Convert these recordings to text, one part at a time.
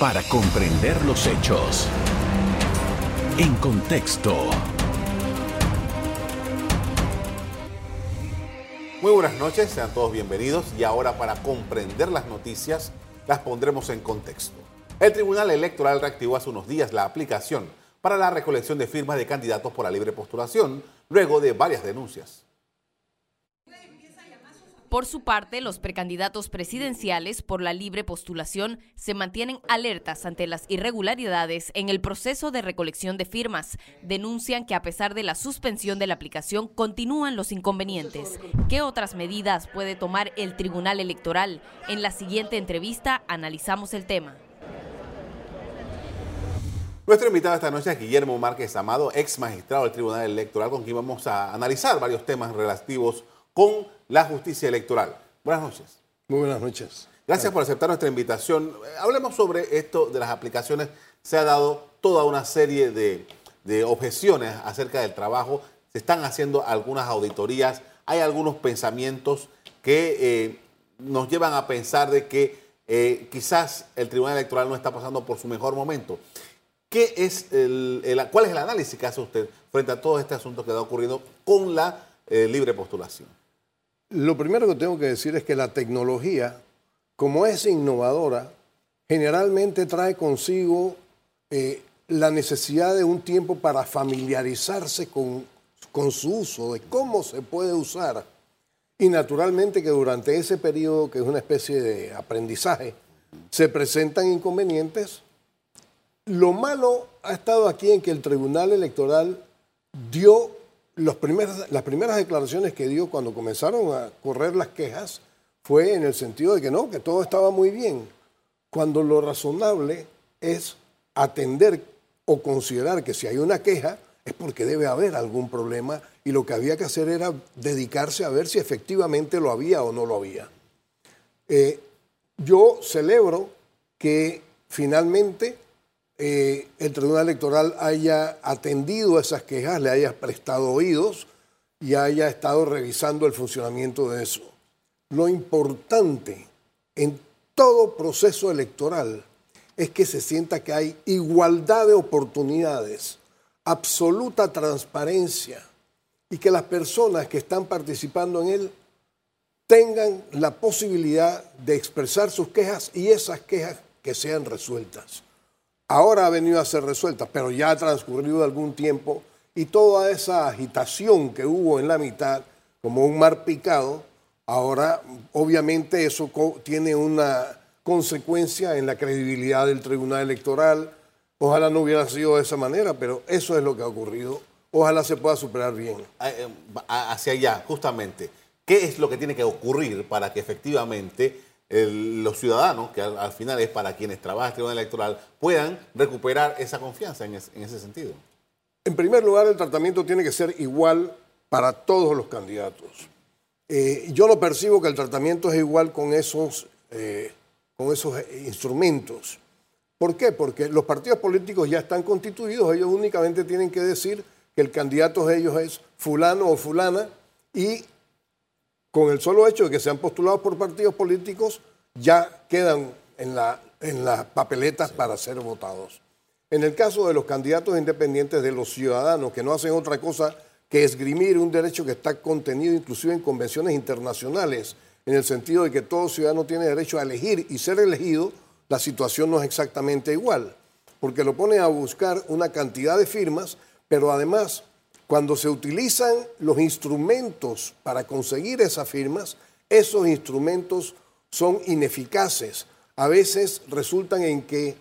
para comprender los hechos. En contexto. Muy buenas noches, sean todos bienvenidos y ahora para comprender las noticias las pondremos en contexto. El Tribunal Electoral reactivó hace unos días la aplicación para la recolección de firmas de candidatos por la libre postulación luego de varias denuncias. Por su parte, los precandidatos presidenciales por la libre postulación se mantienen alertas ante las irregularidades en el proceso de recolección de firmas. Denuncian que a pesar de la suspensión de la aplicación continúan los inconvenientes. ¿Qué otras medidas puede tomar el Tribunal Electoral? En la siguiente entrevista analizamos el tema. Nuestro invitado esta noche es Guillermo Márquez Amado, ex magistrado del Tribunal Electoral, con quien vamos a analizar varios temas relativos con la justicia electoral. Buenas noches. Muy buenas noches. Gracias por aceptar nuestra invitación. Hablemos sobre esto de las aplicaciones. Se ha dado toda una serie de, objeciones acerca del trabajo. Se están haciendo algunas auditorías. Hay algunos pensamientos que eh, nos llevan a pensar de que eh, quizás el Tribunal Electoral no está pasando por su mejor momento. ¿Qué es el, ¿Cuál es el análisis que hace usted frente a todo este asunto que está ocurriendo con la eh, libre postulación? Lo primero que tengo que decir es que la tecnología, como es innovadora, generalmente trae consigo eh, la necesidad de un tiempo para familiarizarse con, con su uso, de cómo se puede usar. Y naturalmente que durante ese periodo, que es una especie de aprendizaje, se presentan inconvenientes. Lo malo ha estado aquí en que el Tribunal Electoral dio las primeras declaraciones que dio cuando comenzaron a correr las quejas fue en el sentido de que no, que todo estaba muy bien, cuando lo razonable es atender o considerar que si hay una queja es porque debe haber algún problema y lo que había que hacer era dedicarse a ver si efectivamente lo había o no lo había. Eh, yo celebro que finalmente eh, el Tribunal Electoral haya atendido esas quejas, le haya prestado oídos y haya estado revisando el funcionamiento de eso. Lo importante en todo proceso electoral es que se sienta que hay igualdad de oportunidades, absoluta transparencia y que las personas que están participando en él tengan la posibilidad de expresar sus quejas y esas quejas que sean resueltas ahora ha venido a ser resuelta, pero ya ha transcurrido algún tiempo y toda esa agitación que hubo en la mitad, como un mar picado, ahora obviamente eso tiene una consecuencia en la credibilidad del Tribunal Electoral. Ojalá no hubiera sido de esa manera, pero eso es lo que ha ocurrido. Ojalá se pueda superar bien. Eh, hacia allá, justamente. ¿Qué es lo que tiene que ocurrir para que efectivamente los ciudadanos, que al, final es para quienes trabajan en el Tribunal Electoral, puedan recuperar esa confianza en, ese sentido? En primer lugar, el tratamiento tiene que ser igual para todos los candidatos. Eh, yo no percibo que el tratamiento es igual con esos, eh, con esos instrumentos. ¿Por qué? Porque los partidos políticos ya están constituidos, ellos únicamente tienen que decir que el candidato de ellos es fulano o fulana y con el solo hecho de que sean postulados por partidos políticos, ya quedan en, la, en las papeletas para ser votados. En el caso de los candidatos independientes, de los ciudadanos que no hacen otra cosa que esgrimir un derecho que está contenido inclusive en convenciones internacionales, en el sentido de que todo ciudadano tiene derecho a elegir y ser elegido, la situación no es exactamente igual, porque lo pone a buscar una cantidad de firmas, pero además cuando se utilizan los instrumentos para conseguir esas firmas, esos instrumentos son ineficaces. A veces resultan en que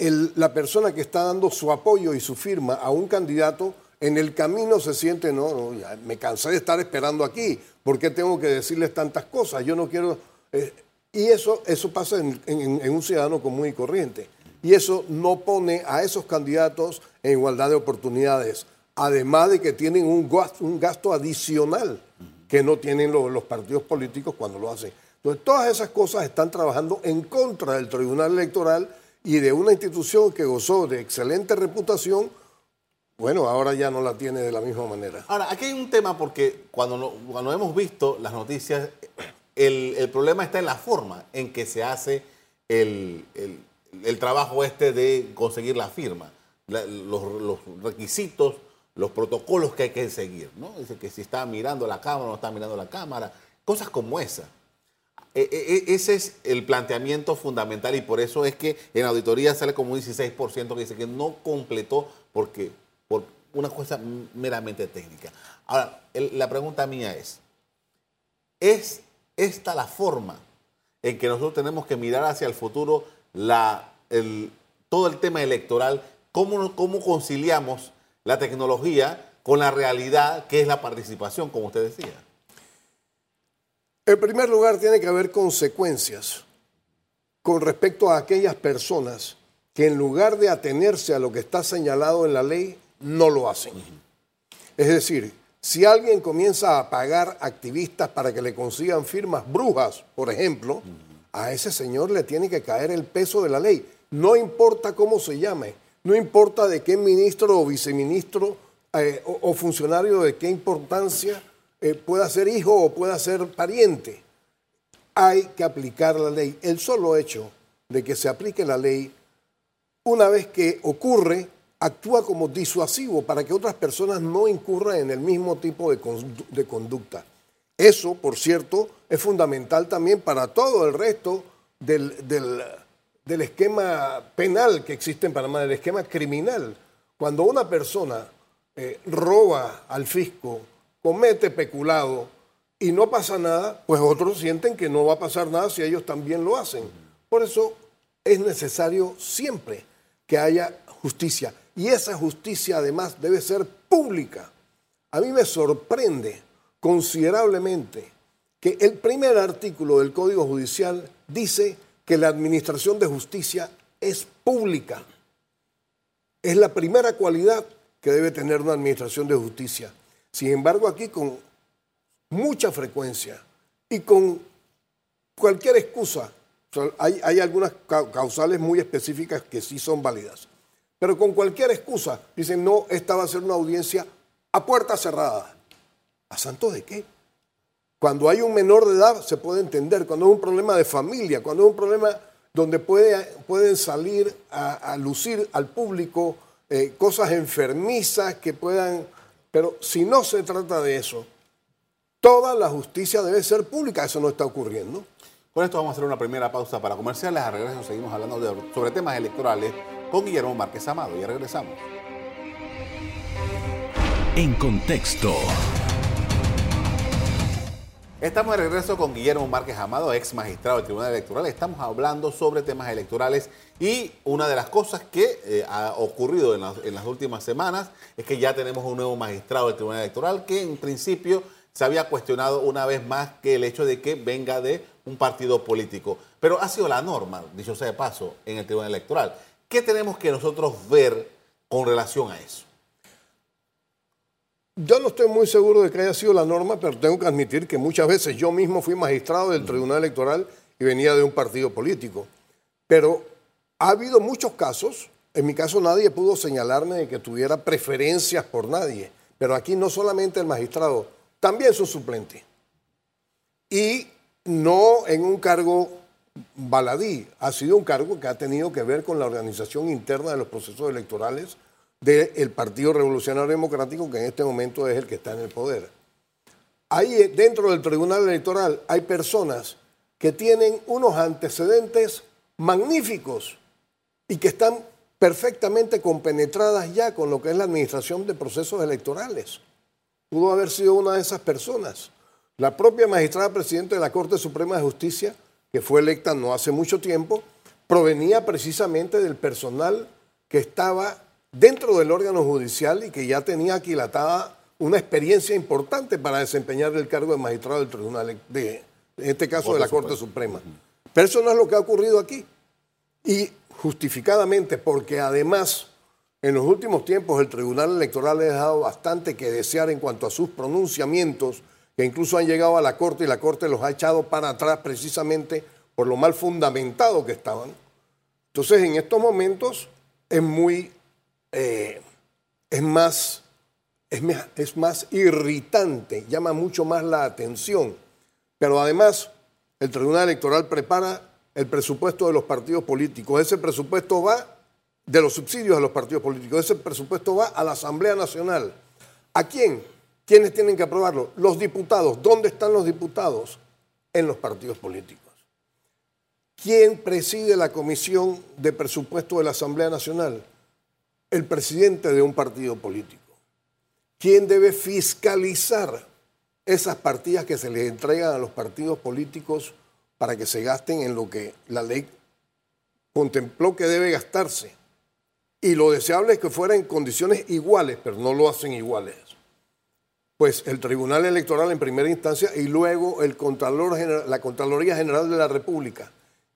la persona que está dando su apoyo y su firma a un candidato en el camino se siente, no, no me cansé de estar esperando aquí, ¿por qué tengo que decirles tantas cosas? Yo no quiero... Eh, y eso, eso pasa en un ciudadano común y corriente. Y eso no pone a esos candidatos en igualdad de oportunidades además de que tienen un gasto, adicional que no tienen los, partidos políticos cuando lo hacen. Entonces, todas esas cosas están trabajando en contra del Tribunal Electoral y de una institución que gozó de excelente reputación, bueno, ahora ya no la tiene de la misma manera. Ahora, aquí hay un tema porque cuando, cuando hemos visto las noticias, el, problema está en la forma en que se hace el, el trabajo este de conseguir la firma, los requisitos, los protocolos que hay que seguir, ¿no? Dice que si está mirando la cámara o no está mirando la cámara, cosas como esa. E- e- e- ese es el planteamiento fundamental y por eso es que en auditoría sale como un 16% que dice que no completó porque por una cosa meramente técnica. Ahora, la pregunta mía es, ¿es esta la forma en que nosotros tenemos que mirar hacia el futuro la, todo el tema electoral? ¿Cómo, ¿Cómo conciliamos la tecnología con la realidad que es la participación, como usted decía? En primer lugar, tiene que haber consecuencias con respecto a aquellas personas que en lugar de atenerse a lo que está señalado en la ley, no lo hacen. Es decir, si alguien comienza a pagar activistas para que le consigan firmas brujas, por ejemplo, a ese señor le tiene que caer el peso de la ley. No importa cómo se llame, no importa de qué ministro o viceministro eh, o, funcionario de qué importancia eh, pueda ser hijo o pueda ser pariente. Hay que aplicar la ley. El solo hecho de que se aplique la ley, una vez que ocurre, actúa como disuasivo para que otras personas no incurran en el mismo tipo de, de conducta. Eso, por cierto, es fundamental también para todo el resto del, del- del esquema penal que existe en Panamá, del esquema criminal. Cuando una persona eh, roba al fisco, comete peculado y no pasa nada, pues otros sienten que no va a pasar nada si ellos también lo hacen. Por eso es necesario siempre que haya justicia. Y esa justicia además debe ser pública. A mí me sorprende considerablemente que el primer artículo del Código Judicial dice que la administración de justicia es pública. Es la primera cualidad que debe tener una administración de justicia. Sin embargo, aquí con mucha frecuencia y con cualquier excusa, hay, hay algunas ca- causales muy específicas que sí son válidas, pero con cualquier excusa dicen, no, esta va a ser una audiencia a puerta cerrada. ¿A santo de qué? Cuando hay un menor de edad se puede entender, cuando es un problema de familia, cuando es un problema donde puede, pueden salir a, a lucir al público eh, cosas enfermizas que puedan... Pero si no se trata de eso, toda la justicia debe ser pública, eso no está ocurriendo. Con esto vamos a hacer una primera pausa para comerciales. A regreso seguimos hablando de- sobre temas electorales con Guillermo Márquez Amado. Ya regresamos. En contexto. Estamos de regreso con Guillermo Márquez Amado, ex magistrado del Tribunal Electoral. Estamos hablando sobre temas electorales y una de las cosas que eh, ha ocurrido en las, en las últimas semanas es que ya tenemos un nuevo magistrado del Tribunal Electoral que en principio se había cuestionado una vez más que el hecho de que venga de un partido político. Pero ha sido la norma, dicho sea de paso, en el Tribunal Electoral. ¿Qué tenemos que nosotros ver con relación a eso? Yo no estoy muy seguro de que haya sido la norma, pero tengo que admitir que muchas veces yo mismo fui magistrado del Tribunal Electoral y venía de un partido político. Pero ha habido muchos casos, en mi caso nadie pudo señalarme de que tuviera preferencias por nadie, pero aquí no solamente el magistrado, también su suplente. Y no en un cargo baladí, ha sido un cargo que ha tenido que ver con la organización interna de los procesos electorales del Partido Revolucionario Democrático, que en este momento es el que está en el poder. Ahí dentro del Tribunal Electoral hay personas que tienen unos antecedentes magníficos y que están perfectamente compenetradas ya con lo que es la administración de procesos electorales. Pudo haber sido una de esas personas. La propia magistrada presidenta de la Corte Suprema de Justicia, que fue electa no hace mucho tiempo, provenía precisamente del personal que estaba dentro del órgano judicial y que ya tenía aquilatada una experiencia importante para desempeñar el cargo de magistrado del tribunal, de, en este caso de la Corte Suprema. Pero eso no es lo que ha ocurrido aquí. Y justificadamente, porque además en los últimos tiempos el Tribunal Electoral ha dejado bastante que desear en cuanto a sus pronunciamientos, que incluso han llegado a la Corte y la Corte los ha echado para atrás precisamente por lo mal fundamentado que estaban. Entonces, en estos momentos es muy, eh, es más, es, es más irritante, llama mucho más la atención. Pero además, el Tribunal Electoral prepara el presupuesto de los partidos políticos. Ese presupuesto va de los subsidios a los partidos políticos. Ese presupuesto va a la Asamblea Nacional. ¿A quién? ¿Quiénes tienen que aprobarlo? Los diputados. ¿Dónde están los diputados? En los partidos políticos. ¿Quién preside la comisión de presupuesto de la Asamblea Nacional? El presidente de un partido político. ¿Quién debe fiscalizar esas partidas que se les entregan a los partidos políticos para que se gasten en lo que la ley contempló que debe gastarse? Y lo deseable es que fuera en condiciones iguales, pero no lo hacen iguales. Pues el Tribunal Electoral en primera instancia y luego el Contralor la Contraloría General de la República.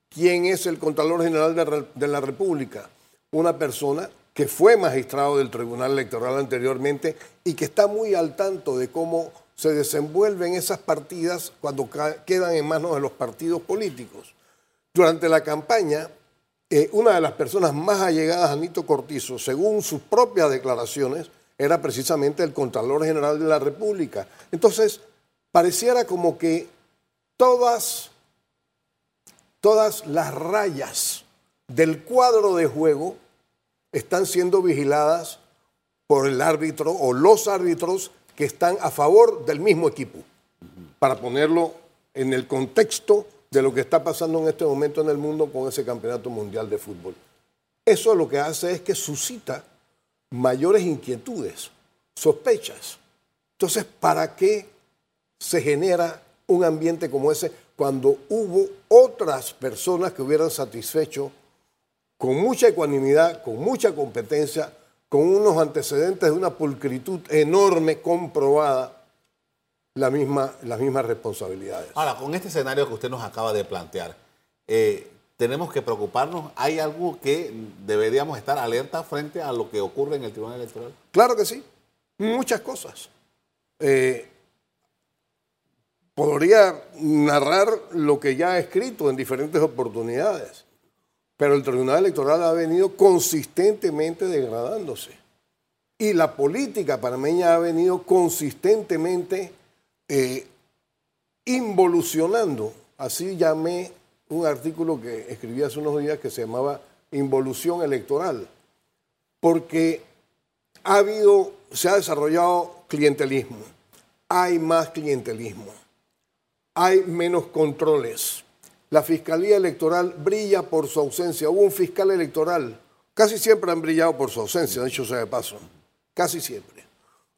¿Quién es el Contralor General de la República? Una persona que fue magistrado del Tribunal Electoral anteriormente y que está muy al tanto de cómo se desenvuelven esas partidas cuando quedan en manos de los partidos políticos. Durante la campaña, eh, una de las personas más allegadas a Nito Cortizo, según sus propias declaraciones, era precisamente el Contralor General de la República. Entonces, pareciera como que todas, todas las rayas del cuadro de juego están siendo vigiladas por el árbitro o los árbitros que están a favor del mismo equipo, para ponerlo en el contexto de lo que está pasando en este momento en el mundo con ese campeonato mundial de fútbol. Eso lo que hace es que suscita mayores inquietudes, sospechas. Entonces, ¿para qué se genera un ambiente como ese cuando hubo otras personas que hubieran satisfecho con mucha ecuanimidad, con mucha competencia, con unos antecedentes de una pulcritud enorme, comprobada, la misma, las mismas responsabilidades. Ahora, con este escenario que usted nos acaba de plantear, eh, tenemos que preocuparnos. ¿Hay algo que deberíamos estar alerta frente a lo que ocurre en el Tribunal Electoral? Claro que sí, muchas cosas. Eh, podría narrar lo que ya he escrito en diferentes oportunidades, pero el Tribunal Electoral ha venido consistentemente degradándose. Y la política panameña ha venido consistentemente eh, involucionando, así llamé un artículo que escribí hace unos días que se llamaba Involución Electoral, porque ha habido, se ha desarrollado clientelismo, hay más clientelismo, hay menos controles. La Fiscalía Electoral brilla por su ausencia. Hubo un fiscal electoral, casi siempre han brillado por su ausencia, dicho sea de paso, casi siempre.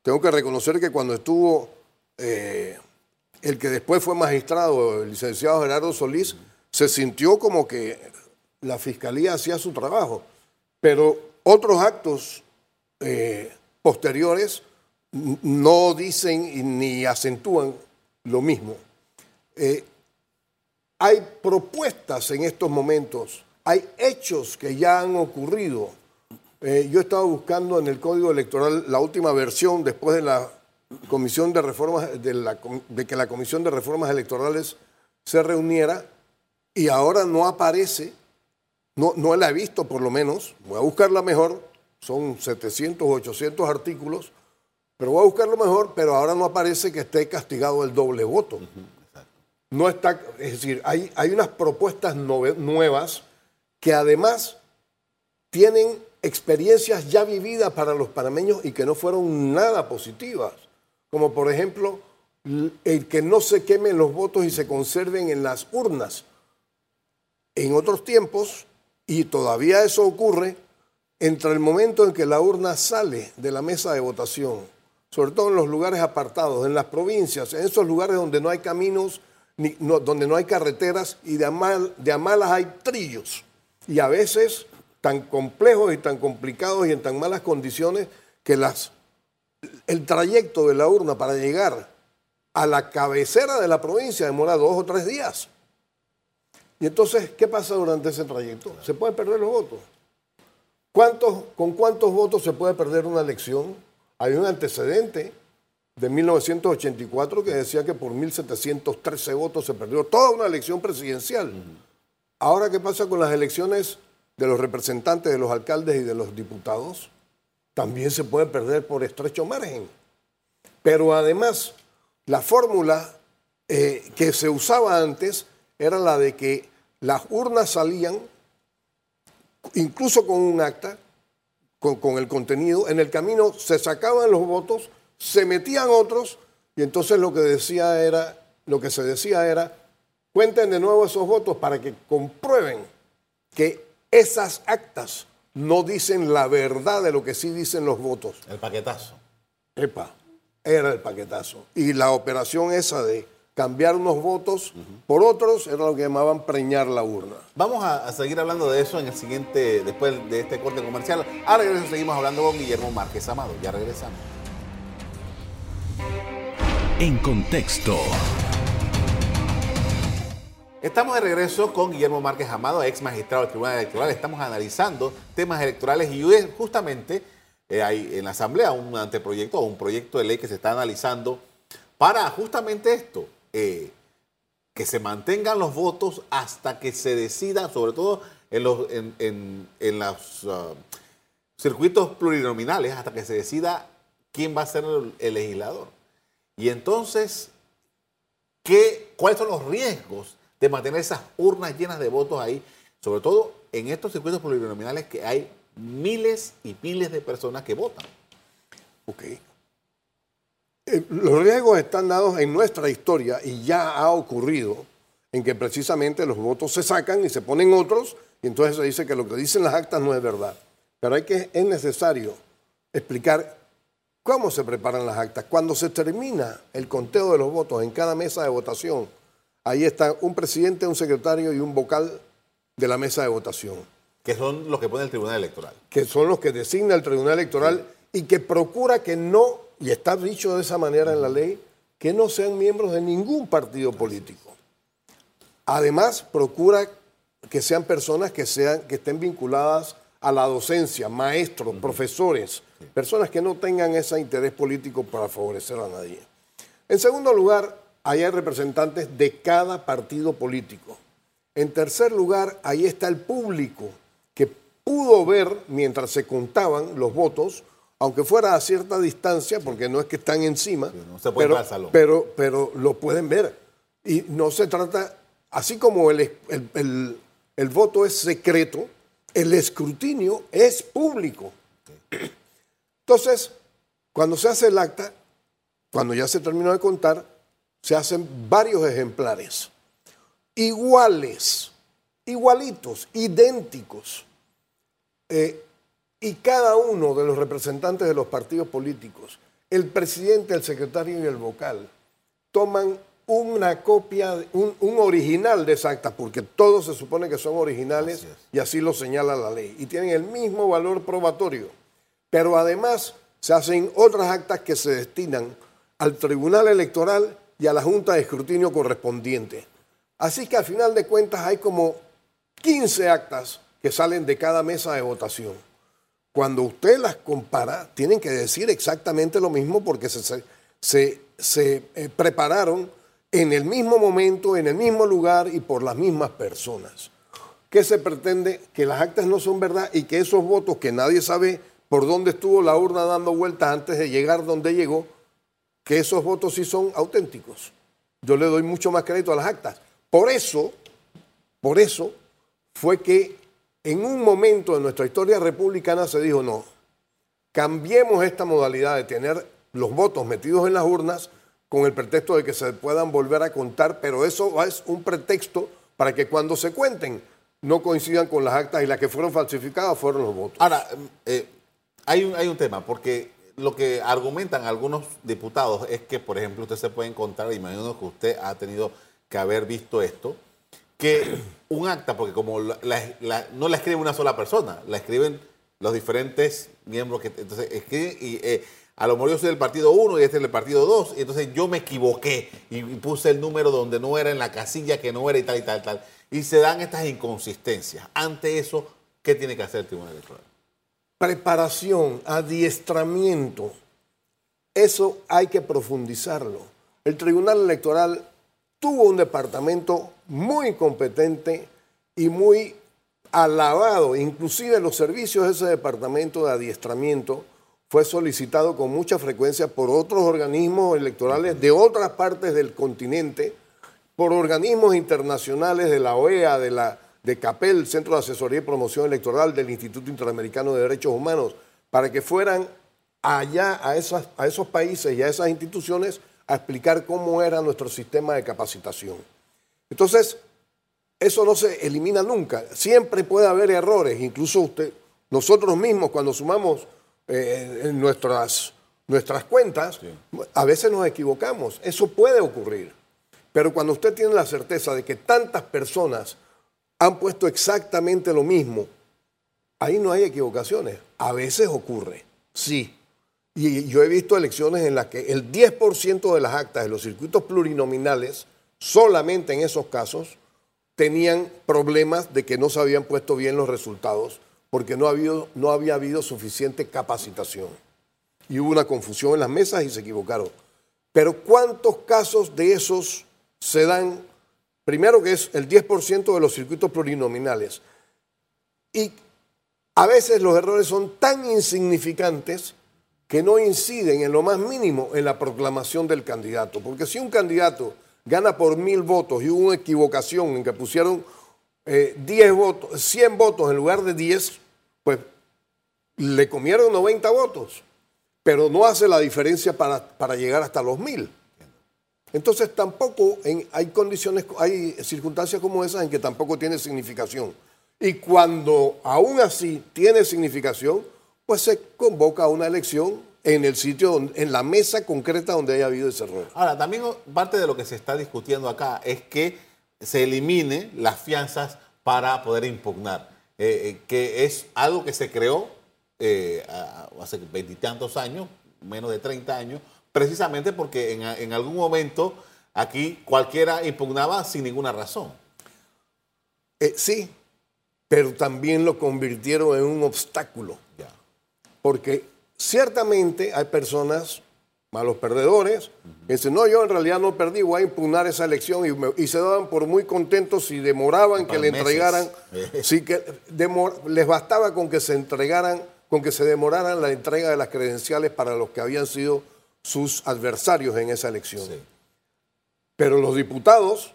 Tengo que reconocer que cuando estuvo eh, el que después fue magistrado, el licenciado Gerardo Solís, se sintió como que la fiscalía hacía su trabajo, pero otros actos eh, posteriores no dicen ni acentúan lo mismo. Eh, hay propuestas en estos momentos, hay hechos que ya han ocurrido. yo he estado buscando en el Código Electoral la última versión después de la comisión de reformas, de, que la Comisión de Reformas Electorales se reuniera y ahora no aparece, no, no la he visto por lo menos, voy a buscarla mejor, son 700 o 800 artículos, pero voy a buscarlo mejor, pero ahora no aparece que esté castigado el doble voto. No está, es decir, hay, hay unas propuestas nuevas que además tienen experiencias ya vividas para los panameños y que no fueron nada positivas como por ejemplo el que no se quemen los votos y se conserven en las urnas. En otros tiempos, y todavía eso ocurre, entre el momento en que la urna sale de la mesa de votación, sobre todo en los lugares apartados, en las provincias, en esos lugares donde no hay caminos, donde no hay carreteras y de, de a malas hay trillos. Y a veces tan complejos y tan complicados y en tan malas condiciones que las el trayecto de la urna para llegar a la cabecera de la provincia demora dos o tres días. Y entonces, ¿qué pasa durante ese trayecto? Se pueden perder los votos. ¿Cuántos, ¿Con cuántos votos se puede perder una elección? Hay un antecedente de 1984 que decía que por 1.713 votos se perdió toda una elección presidencial. Ahora, ¿qué pasa con las elecciones de los representantes, de los alcaldes y de los diputados? también se puede perder por estrecho margen. Pero además, la fórmula eh, que se usaba antes era la de que las urnas salían, incluso con un acta, con, con el contenido, en el camino se sacaban los votos, se metían otros, y entonces lo que decía era, lo que se decía era, cuenten de nuevo esos votos para que comprueben que esas actas no dicen la verdad de lo que sí dicen los votos. El paquetazo. Epa, era el paquetazo. Y la operación esa de cambiar unos votos por otros era lo que llamaban preñar la urna. Vamos a, a seguir hablando de eso en el siguiente, después de este corte comercial. Ahora seguimos hablando con Guillermo Márquez Amado. Ya regresamos. En contexto. Estamos de regreso con Guillermo Márquez Amado, ex magistrado del Tribunal Electoral. Estamos analizando temas electorales y justamente eh, hay en la Asamblea un anteproyecto o un proyecto de ley que se está analizando para justamente esto, eh, que se mantengan los votos hasta que se decida, sobre todo en los, en, en- en ah, circuitos plurinominales, hasta que se decida quién va a ser el legislador. Y entonces, ¿qué, ¿cuáles son los riesgos de mantener esas urnas llenas de votos ahí? Sobre todo en estos circuitos plurinominales que hay miles y miles de personas que votan. Ok. Eh, Los riesgos están dados en nuestra historia y ya ha ocurrido en que precisamente los votos se sacan y se ponen otros y entonces se dice que lo que dicen las actas no es verdad. Pero hay que, es necesario explicar cómo se preparan las actas. Cuando se termina el conteo de los votos en cada mesa de votación, ahí está un presidente, un secretario y un vocal de la mesa de votación que son los que pone el Tribunal Electoral. que son los que designa el Tribunal Electoral y que procura que no, y está dicho de esa manera en la ley, que no sean miembros de ningún partido político. Además, procura que sean personas que, sean, que estén vinculadas a la docencia, maestros, profesores, personas que no tengan ese interés político para favorecer a nadie. En segundo lugar, ahí hay representantes de cada partido político. En tercer lugar, ahí está el público que pudo ver mientras se contaban los votos, aunque fuera a cierta distancia, porque no es que están encima, no se puede pero, pero, pero lo pueden ver. Y no se trata, así como el, el- el- el voto es secreto, el escrutinio es público. Entonces, cuando se hace el acta, cuando ya se terminó de contar, se hacen varios ejemplares, iguales, igualitos, idénticos. Eh, y cada uno de los representantes de los partidos políticos, el presidente, el secretario y el vocal, toman una copia, un, un original de esa acta, porque todos se supone que son originales Así y así lo señala la ley, y tienen el mismo valor probatorio. Pero además se hacen otras actas que se destinan al Tribunal Electoral y a la Junta de Escrutinio correspondiente. Así que al final de cuentas hay como 15 actas que salen de cada mesa de votación. Cuando usted las compara, tienen que decir exactamente lo mismo porque se, se- se- se, eh, prepararon en el mismo momento, en el mismo lugar y por las mismas personas. ¿Qué se pretende? Que las actas no son verdad y que esos votos que nadie sabe por dónde estuvo la urna dando vueltas antes de llegar donde llegó, que esos votos sí son auténticos. Yo le doy mucho más crédito a las actas. Por eso, por eso fue que en un momento de nuestra historia republicana se dijo, no, cambiemos esta modalidad de tener los votos metidos en las urnas con el pretexto de que se puedan volver a contar, pero eso es un pretexto para que cuando se cuenten no coincidan con las actas y las que fueron falsificadas fueron los votos. Ahora, eh, hay, un, hay un tema, porque lo que argumentan algunos diputados es que, por ejemplo, usted se puede encontrar, imagino que usted ha tenido que haber visto esto, que un acta, porque como no la escribe una sola persona, la escriben los diferentes miembros que entonces escriben y eh, a lo mejor yo soy del partido 1 y este es del partido 2, y entonces yo me equivoqué y, y puse el número donde no era, en la casilla que no era y tal y tal, tal. Y se dan estas inconsistencias. Ante eso, ¿qué tiene que hacer el Tribunal Electoral? preparación, adiestramiento, eso hay que profundizarlo. El Tribunal Electoral tuvo un departamento muy competente y muy alabado, inclusive los servicios de ese departamento de adiestramiento fue solicitado con mucha frecuencia por otros organismos electorales de otras partes del continente por organismos internacionales de la OEA, de la de CAPEL, Centro de Asesoría y Promoción Electoral del Instituto Interamericano de Derechos Humanos, para que fueran allá a, esas, a esos países y a esas instituciones a explicar cómo era nuestro sistema de capacitación. Entonces, eso no se elimina nunca. Siempre puede haber errores, incluso usted, nosotros mismos cuando sumamos eh, en nuestras, nuestras cuentas, a veces nos equivocamos. Eso puede ocurrir. Pero cuando usted tiene la certeza de que tantas personas han puesto exactamente lo mismo, ahí no hay equivocaciones. A veces ocurre, sí. Y yo he visto elecciones en las que el 10% de las actas de los circuitos plurinominales, solamente en esos casos, tenían problemas de que no se habían puesto bien los resultados porque no, había habido suficiente capacitación. Y hubo una confusión en las mesas y se equivocaron. Pero ¿cuántos casos de esos se dan? Primero que es el 10% de los circuitos plurinominales. Y a veces los errores son tan insignificantes que no inciden en lo más mínimo en la proclamación del candidato. Porque si un candidato gana por mil votos y hubo una equivocación en que pusieron 10 eh, votos, 100 votos en lugar de 10, pues le comieron 90 votos, pero no hace la diferencia para, para llegar hasta los mil. Entonces tampoco hay condiciones, hay circunstancias como esas en que tampoco tiene significación. Y cuando aún así tiene significación, pues se convoca una elección en el sitio, en la mesa concreta donde haya habido ese error. Ahora, también parte de lo que se está discutiendo acá es que se elimine las fianzas para poder impugnar, eh, eh, que es algo que se creó eh, hace veintitantos años, menos de 30 años, precisamente porque en, en, algún momento aquí cualquiera impugnaba sin ninguna razón. sí, pero también lo convirtieron en un obstáculo. Ya. Porque ciertamente hay personas, malos perdedores, que dicen, no, yo en realidad no perdí, voy a impugnar esa elección y, se daban por muy contentos si demoraban que le entregaran, si que les bastaba con que se entregaran, con que se demoraran la entrega de las credenciales para los que habían sido sus adversarios en esa elección. Pero los diputados,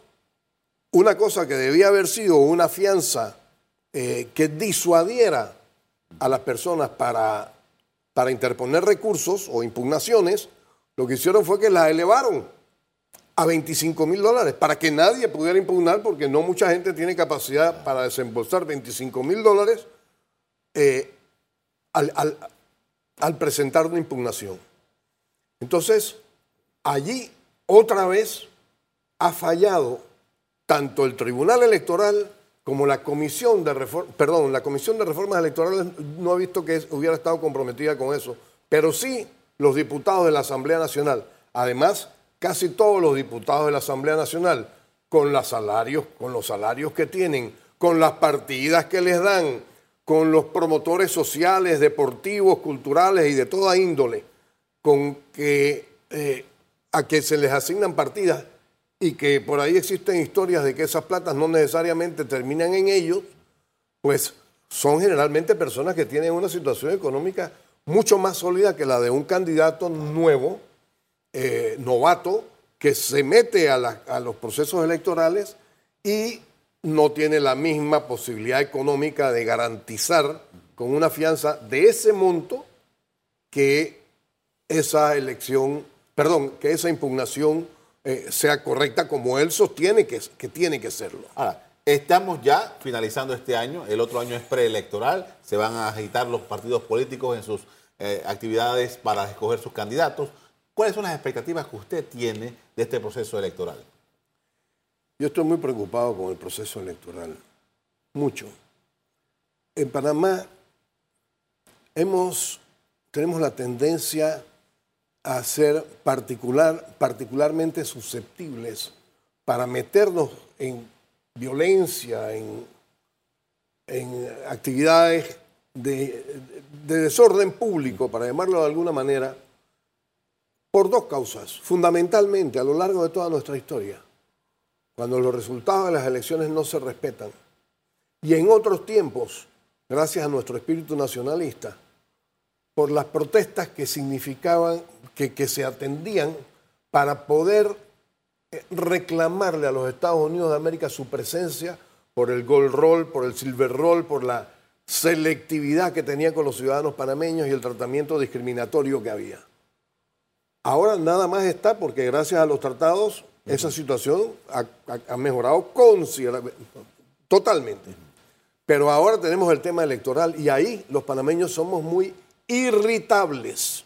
una cosa que debía haber sido una fianza eh, que disuadiera a las personas para para interponer recursos o impugnaciones, lo que hicieron fue que la elevaron a 25 mil dólares para que nadie pudiera impugnar porque no mucha gente tiene capacidad para desembolsar 25 mil dólares eh, al, presentar una impugnación. Entonces, allí otra vez ha fallado tanto el Tribunal Electoral como la comisión de reforma, perdón, la comisión de reformas electorales no ha visto que hubiera estado comprometida con eso, pero sí los diputados de la Asamblea Nacional. Además, casi todos los diputados de la Asamblea Nacional, con los salarios, que tienen, con las partidas que les dan, con los promotores sociales, deportivos, culturales y de toda índole, con que eh, a que se les asignan partidas y que por ahí existen historias de que esas platas no necesariamente terminan en ellos, pues son generalmente personas que tienen una situación económica mucho más sólida que la de un candidato nuevo, eh, novato, que se mete a, los procesos electorales y no tiene la misma posibilidad económica de garantizar con una fianza de ese monto que esa elección, perdón, que esa impugnación eh, sea correcta como él sostiene que, que tiene que serlo. Ahora, estamos ya finalizando este año, el otro año es preelectoral, se van a agitar los partidos políticos en sus eh, actividades para escoger sus candidatos. ¿Cuáles son las expectativas que usted tiene de este proceso electoral? Yo estoy muy preocupado con el proceso electoral, mucho. En Panamá tenemos la tendencia a ser particular, particularmente susceptibles para meternos en violencia, en, en actividades de, de, desorden público, para llamarlo de alguna manera, por dos causas, fundamentalmente a lo largo de toda nuestra historia, cuando los resultados de las elecciones no se respetan, y en otros tiempos, gracias a nuestro espíritu nacionalista, por las protestas que significaban, que, que se atendían para poder reclamarle a los Estados Unidos de América su presencia por el gold roll, por el silver roll, por la selectividad que tenía con los ciudadanos panameños y el tratamiento discriminatorio que había. Ahora nada más está porque gracias a los tratados esa situación ha, mejorado considerablemente, totalmente. Pero ahora tenemos el tema electoral y ahí los panameños somos muy irritables.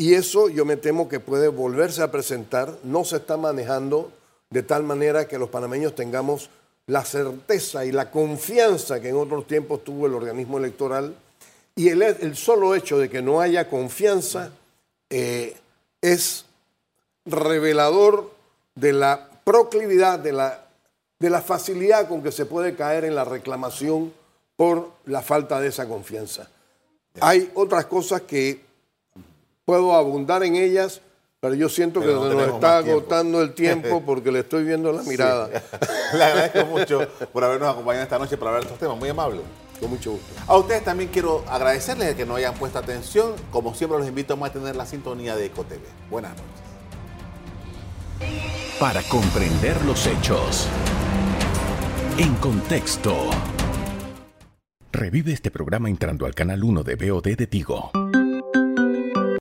Y eso yo me temo que puede volverse a presentar, no se está manejando de tal manera que los panameños tengamos la certeza y la confianza que en otros tiempos tuvo el organismo electoral. Y el, solo hecho de que no haya confianza eh, es revelador de la proclividad, de la, de la facilidad con que se puede caer en la reclamación por la falta de esa confianza. Hay otras cosas que puedo abundar en ellas, pero yo siento que nos está agotando el tiempo porque le estoy viendo la mirada. le agradezco mucho por habernos acompañado esta noche para hablar de estos temas. Muy amable. Con mucho gusto. A ustedes también quiero agradecerles que nos hayan puesto atención. Como siempre, los invito a mantener la sintonía de EcoTV. Buenas noches. Para comprender los hechos. En contexto. Revive este programa entrando al canal 1 de BOD de Tigo.